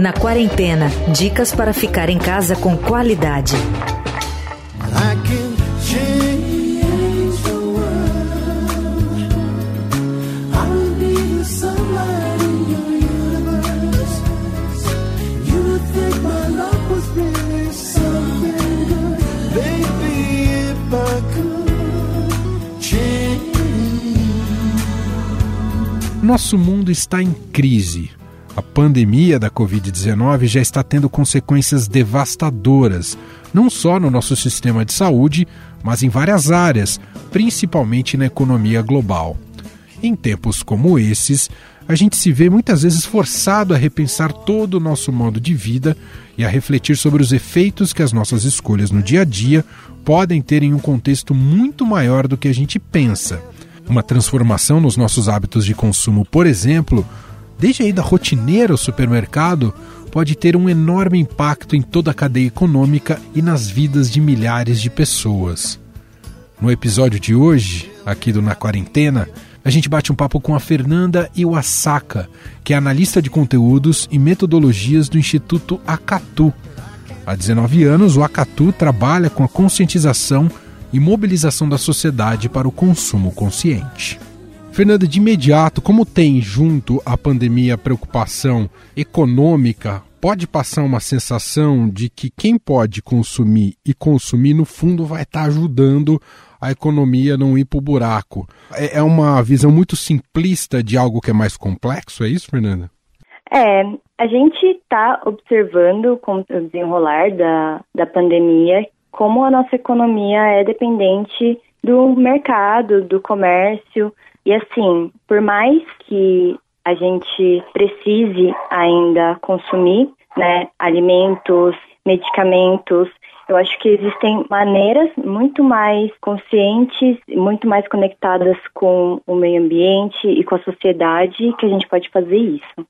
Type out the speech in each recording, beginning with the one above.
Na quarentena, dicas para ficar em casa com qualidade. Nosso mundo está em crise. A pandemia da Covid-19 já está tendo consequências devastadoras, não só no nosso sistema de saúde, mas em várias áreas, principalmente na economia global. Em tempos como esses, a gente se vê muitas vezes forçado a repensar todo o nosso modo de vida e a refletir sobre os efeitos que as nossas escolhas no dia a dia podem ter em um contexto muito maior do que a gente pensa. Uma transformação nos nossos hábitos de consumo, por exemplo, desde a ida rotineira ao supermercado, pode ter um enorme impacto em toda a cadeia econômica e nas vidas de milhares de pessoas. No episódio de hoje, aqui do Na Quarentena, a gente bate um papo com a Fernanda Iwasaka, que é analista de conteúdos e metodologias do Instituto Acatu. Há 19 anos, o Acatu trabalha com a conscientização e mobilização da sociedade para o consumo consciente. Fernanda, de imediato, como tem junto à pandemia a preocupação econômica, pode passar uma sensação de que quem pode consumir e consumir, no fundo, vai estar ajudando a economia não ir para o buraco. É, é uma visão muito simplista de algo que é mais complexo, é isso, Fernanda? É, a gente está observando com o desenrolar da, da pandemia como a nossa economia é dependente do mercado, do comércio. E assim, por mais que a gente precise ainda consumir né, alimentos, medicamentos, eu acho que existem maneiras muito mais conscientes, muito mais conectadas com o meio ambiente e com a sociedade que a gente pode fazer isso.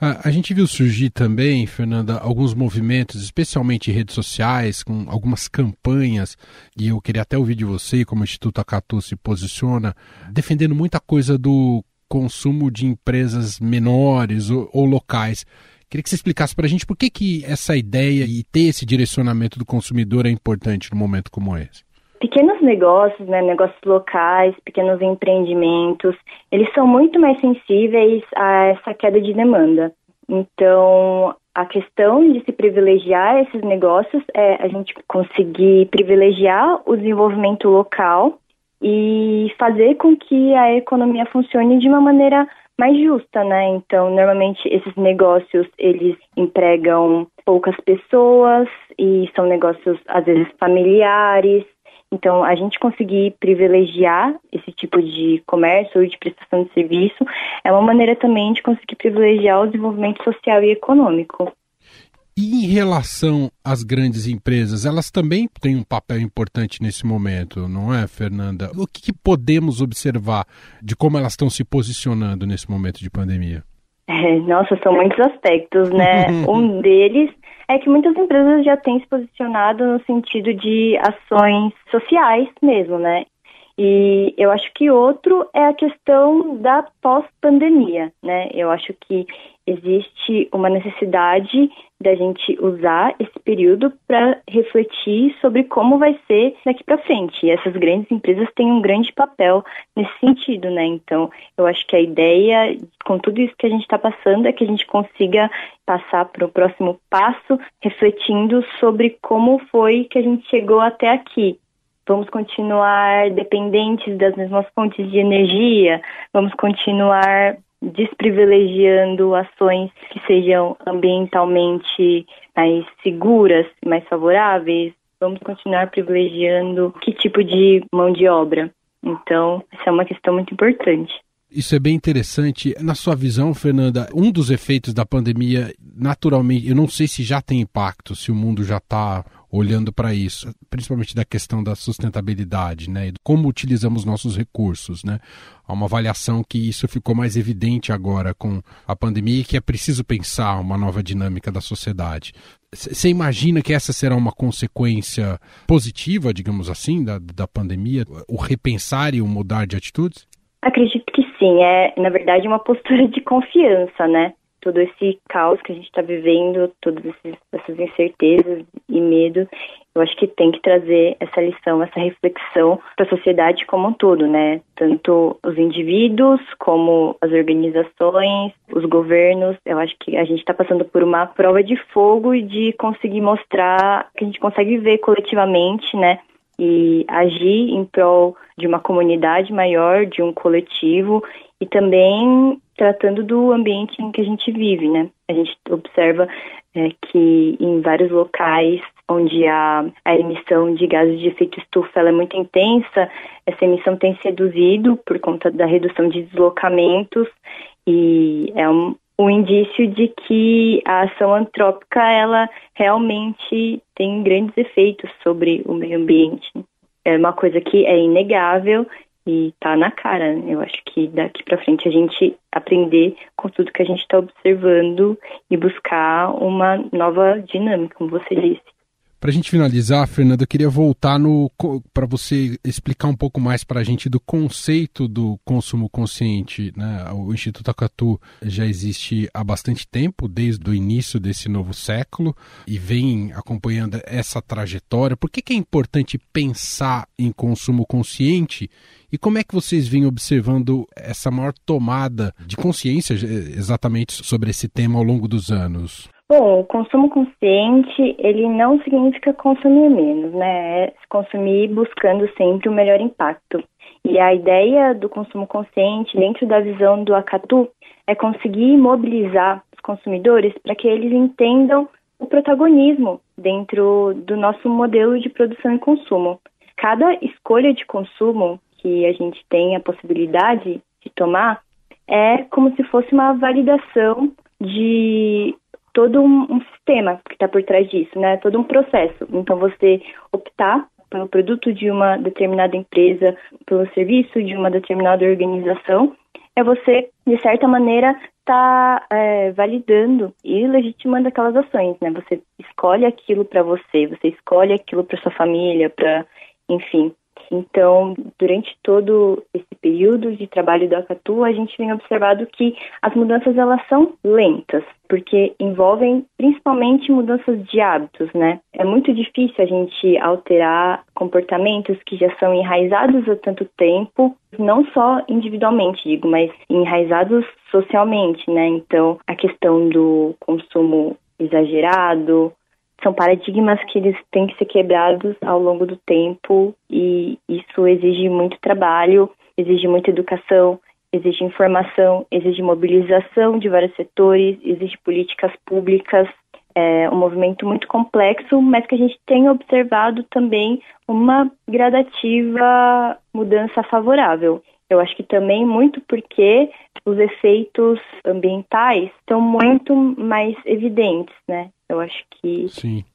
A, gente viu surgir também, Fernanda, alguns movimentos, especialmente em redes sociais, com algumas campanhas, e eu queria até ouvir de você como o Instituto Acatu se posiciona, defendendo muita coisa do consumo de empresas menores ou, ou locais. Queria que você explicasse para a gente por que, que essa ideia e ter esse direcionamento do consumidor é importante num momento como esse pequenos negócios, né, negócios locais, pequenos empreendimentos, eles são muito mais sensíveis a essa queda de demanda. Então, a questão de se privilegiar esses negócios é a gente conseguir privilegiar o desenvolvimento local e fazer com que a economia funcione de uma maneira mais justa, né? Então, normalmente esses negócios eles empregam poucas pessoas e são negócios às vezes familiares então, a gente conseguir privilegiar esse tipo de comércio ou de prestação de serviço é uma maneira também de conseguir privilegiar o desenvolvimento social e econômico. E em relação às grandes empresas, elas também têm um papel importante nesse momento, não é, Fernanda? O que, que podemos observar de como elas estão se posicionando nesse momento de pandemia? É, nossa, são muitos aspectos, né? um deles é que muitas empresas já têm se posicionado no sentido de ações sociais mesmo, né? E eu acho que outro é a questão da pós-pandemia, né? Eu acho que existe uma necessidade da gente usar esse período para refletir sobre como vai ser daqui para frente. E essas grandes empresas têm um grande papel nesse sentido, né? Então, eu acho que a ideia, com tudo isso que a gente está passando, é que a gente consiga passar para o próximo passo, refletindo sobre como foi que a gente chegou até aqui. Vamos continuar dependentes das mesmas fontes de energia? Vamos continuar desprivilegiando ações que sejam ambientalmente mais seguras, mais favoráveis, vamos continuar privilegiando que tipo de mão de obra. Então, essa é uma questão muito importante. Isso é bem interessante. Na sua visão, Fernanda, um dos efeitos da pandemia, naturalmente, eu não sei se já tem impacto, se o mundo já está olhando para isso, principalmente da questão da sustentabilidade, né, e como utilizamos nossos recursos, né. Há uma avaliação que isso ficou mais evidente agora com a pandemia e que é preciso pensar uma nova dinâmica da sociedade. Você imagina que essa será uma consequência positiva, digamos assim, da, da pandemia, o repensar e o mudar de atitudes? Acredito que sim, é na verdade uma postura de confiança, né? Todo esse caos que a gente está vivendo, todas essas incertezas e medo, eu acho que tem que trazer essa lição, essa reflexão para a sociedade como um todo, né? Tanto os indivíduos como as organizações, os governos. Eu acho que a gente está passando por uma prova de fogo e de conseguir mostrar que a gente consegue ver coletivamente, né? E agir em prol de uma comunidade maior, de um coletivo e também tratando do ambiente em que a gente vive, né? A gente observa é, que em vários locais onde a, a emissão de gases de efeito estufa é muito intensa, essa emissão tem se reduzido por conta da redução de deslocamentos e é um, um indício de que a ação antrópica ela realmente tem grandes efeitos sobre o meio ambiente. É uma coisa que é inegável e tá na cara. Eu acho que daqui para frente a gente aprender com tudo que a gente está observando e buscar uma nova dinâmica, como você disse. Para a gente finalizar, Fernando, eu queria voltar para você explicar um pouco mais para a gente do conceito do consumo consciente. Né? O Instituto Acatu já existe há bastante tempo, desde o início desse novo século, e vem acompanhando essa trajetória. Por que, que é importante pensar em consumo consciente e como é que vocês vêm observando essa maior tomada de consciência exatamente sobre esse tema ao longo dos anos? Bom, o consumo consciente, ele não significa consumir menos, né? É consumir buscando sempre o melhor impacto. E a ideia do consumo consciente, dentro da visão do Acatu, é conseguir mobilizar os consumidores para que eles entendam o protagonismo dentro do nosso modelo de produção e consumo. Cada escolha de consumo que a gente tem a possibilidade de tomar é como se fosse uma validação de todo um, um sistema que está por trás disso, né? Todo um processo. Então, você optar pelo produto de uma determinada empresa, pelo serviço de uma determinada organização, é você, de certa maneira, estar tá, é, validando e legitimando aquelas ações, né? Você escolhe aquilo para você, você escolhe aquilo para sua família, para, enfim, então, durante todo esse período de trabalho do Acatu, a gente vem observado que as mudanças elas são lentas, porque envolvem principalmente mudanças de hábitos, né? É muito difícil a gente alterar comportamentos que já são enraizados há tanto tempo, não só individualmente, digo, mas enraizados socialmente, né? Então, a questão do consumo exagerado, são paradigmas que eles têm que ser quebrados ao longo do tempo e isso exige muito trabalho, exige muita educação, exige informação, exige mobilização de vários setores, exige políticas públicas. É um movimento muito complexo, mas que a gente tem observado também uma gradativa mudança favorável. Eu acho que também muito porque os efeitos ambientais estão muito mais evidentes, né? Eu acho que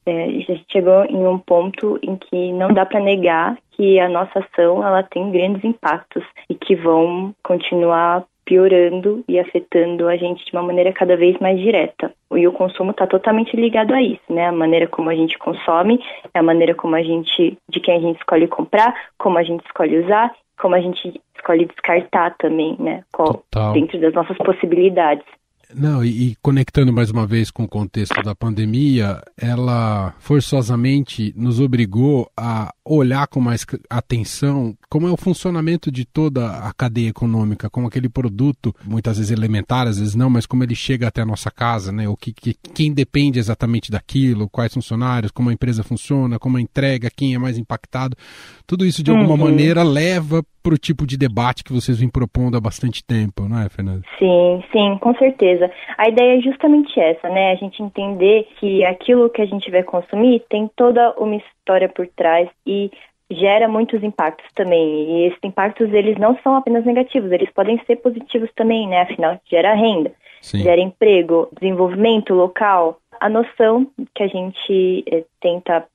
é, a gente chegou em um ponto em que não dá para negar que a nossa ação ela tem grandes impactos e que vão continuar piorando e afetando a gente de uma maneira cada vez mais direta. E o consumo está totalmente ligado a isso, né? A maneira como a gente consome, a maneira como a gente, de quem a gente escolhe comprar, como a gente escolhe usar, como a gente escolhe descartar também, né? Qual, dentro das nossas possibilidades. Não, e, e, conectando mais uma vez com o contexto da pandemia, ela forçosamente nos obrigou a olhar com mais atenção como é o funcionamento de toda a cadeia econômica, como aquele produto, muitas vezes elementar, às vezes não, mas como ele chega até a nossa casa, né? O que, que quem depende exatamente daquilo, quais funcionários, como a empresa funciona, como a entrega, quem é mais impactado. Tudo isso de alguma uhum. maneira leva para o tipo de debate que vocês vêm propondo há bastante tempo, não é, Fernanda? Sim, sim, com certeza. A ideia é justamente essa, né? A gente entender que aquilo que a gente vai consumir tem toda uma história por trás e gera muitos impactos também. E esses impactos, eles não são apenas negativos, eles podem ser positivos também, né? Afinal, gera renda, Sim. gera emprego, desenvolvimento local. A noção que a gente eh, tenta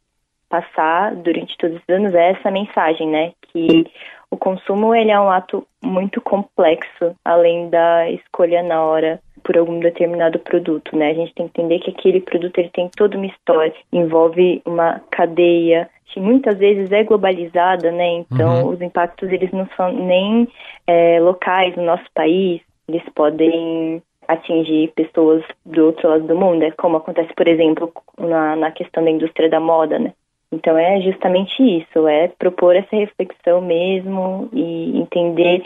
passar durante todos os anos é essa mensagem, né? Que o consumo ele é um ato muito complexo, além da escolha na hora por algum determinado produto, né? A gente tem que entender que aquele produto ele tem toda uma história, envolve uma cadeia que muitas vezes é globalizada, né? Então uhum. os impactos eles não são nem é, locais no nosso país, eles podem atingir pessoas do outro lado do mundo, é como acontece, por exemplo, na, na questão da indústria da moda, né? Então é justamente isso, é propor essa reflexão mesmo e entender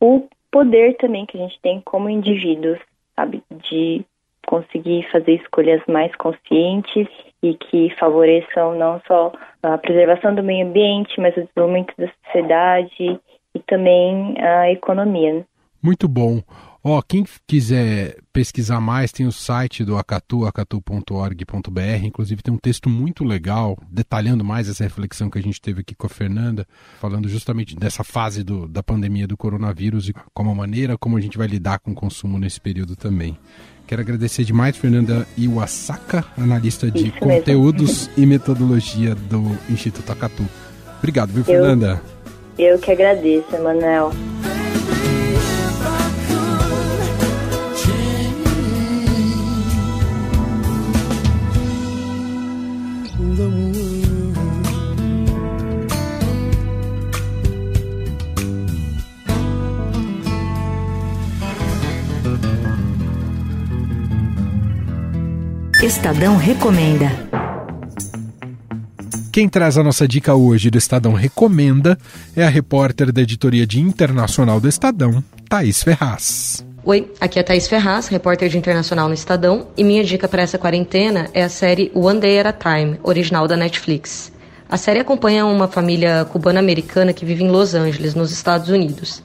o poder também que a gente tem como indivíduos, sabe, de conseguir fazer escolhas mais conscientes e que favoreçam não só a preservação do meio ambiente, mas o desenvolvimento da sociedade e também a economia. Muito bom. Ó, oh, quem quiser pesquisar mais, tem o site do Acatu, acatu.org.br. Inclusive tem um texto muito legal, detalhando mais essa reflexão que a gente teve aqui com a Fernanda, falando justamente dessa fase do, da pandemia do coronavírus e como a maneira como a gente vai lidar com o consumo nesse período também. Quero agradecer demais, Fernanda Iwasaka, analista de Isso conteúdos mesmo. e metodologia do Instituto Acatu. Obrigado, viu, Fernanda? Eu, eu que agradeço, Emanuel. Estadão Recomenda. Quem traz a nossa dica hoje do Estadão Recomenda é a repórter da editoria de internacional do Estadão, Thaís Ferraz. Oi, aqui é Thaís Ferraz, repórter de internacional no Estadão, e minha dica para essa quarentena é a série One Day at a Time, original da Netflix. A série acompanha uma família cubana-americana que vive em Los Angeles, nos Estados Unidos.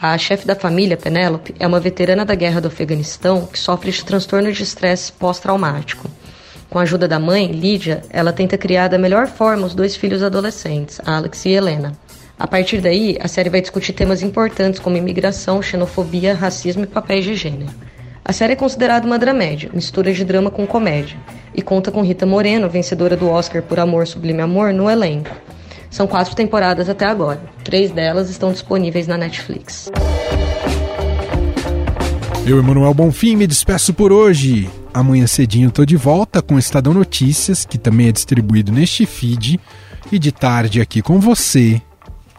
A chefe da família, Penélope, é uma veterana da guerra do Afeganistão que sofre de transtorno de estresse pós-traumático. Com a ajuda da mãe, Lídia, ela tenta criar da melhor forma os dois filhos adolescentes, Alex e Helena. A partir daí, a série vai discutir temas importantes como imigração, xenofobia, racismo e papéis de gênero. A série é considerada uma dramédia, mistura de drama com comédia, e conta com Rita Moreno, vencedora do Oscar por Amor Sublime Amor, no elenco. São quatro temporadas até agora. Três delas estão disponíveis na Netflix. Eu, Emanuel Bonfim, me despeço por hoje. Amanhã cedinho estou de volta com o Estadão Notícias, que também é distribuído neste feed, e de tarde aqui com você,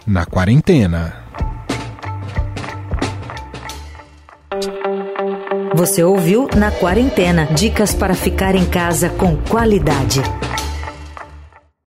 na quarentena. Você ouviu Na Quarentena dicas para ficar em casa com qualidade.